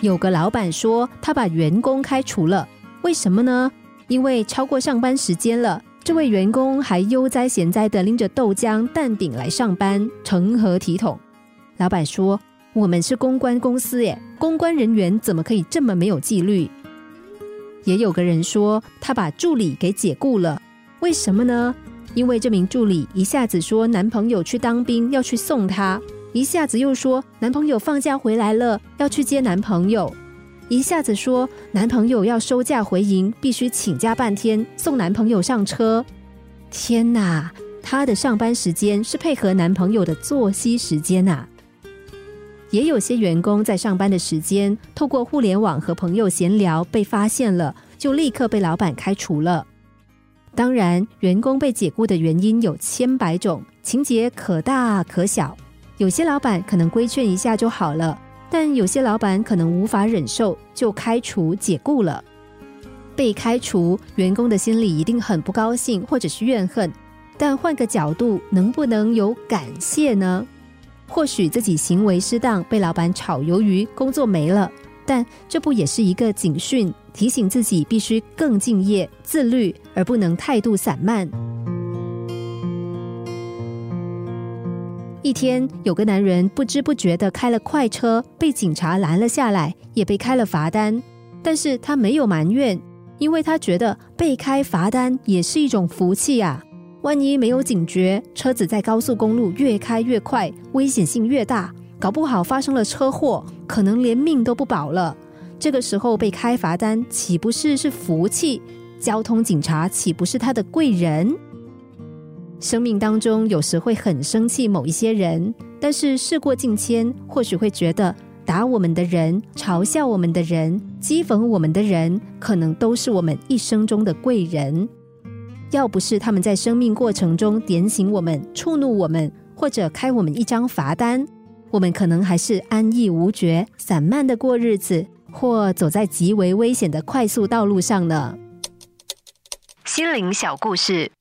有个老板说他把员工开除了，为什么呢？因为超过上班时间了，这位员工还悠哉闲哉的拎着豆浆、蛋饼来上班，成何体统？老板说：“我们是公关公司耶，公关人员怎么可以这么没有纪律？”也有个人说他把助理给解雇了，为什么呢？因为这名助理一下子说男朋友去当兵要去送他，一下子又说男朋友放假回来了要去接男朋友，一下子说男朋友要收假回营必须请假半天送男朋友上车。天哪，她的上班时间是配合男朋友的作息时间呐！也有些员工在上班的时间透过互联网和朋友闲聊被发现了，就立刻被老板开除了。当然，员工被解雇的原因有千百种，情节可大可小。有些老板可能规劝一下就好了，但有些老板可能无法忍受，就开除解雇了。被开除，员工的心里一定很不高兴，或者是怨恨。但换个角度，能不能有感谢呢？或许自己行为失当，被老板炒鱿鱼，工作没了。但这不也是一个警讯，提醒自己必须更敬业、自律，而不能态度散漫。一天，有个男人不知不觉的开了快车，被警察拦了下来，也被开了罚单。但是他没有埋怨，因为他觉得被开罚单也是一种福气啊。万一没有警觉，车子在高速公路越开越快，危险性越大。搞不好发生了车祸，可能连命都不保了。这个时候被开罚单，岂不是是福气？交通警察岂不是他的贵人？生命当中有时会很生气某一些人，但是事过境迁，或许会觉得打我们的人、嘲笑我们的人、讥讽我们的人，可能都是我们一生中的贵人。要不是他们在生命过程中点醒我们、触怒我们，或者开我们一张罚单。我们可能还是安逸无觉、散漫的过日子，或走在极为危险的快速道路上呢。心灵小故事，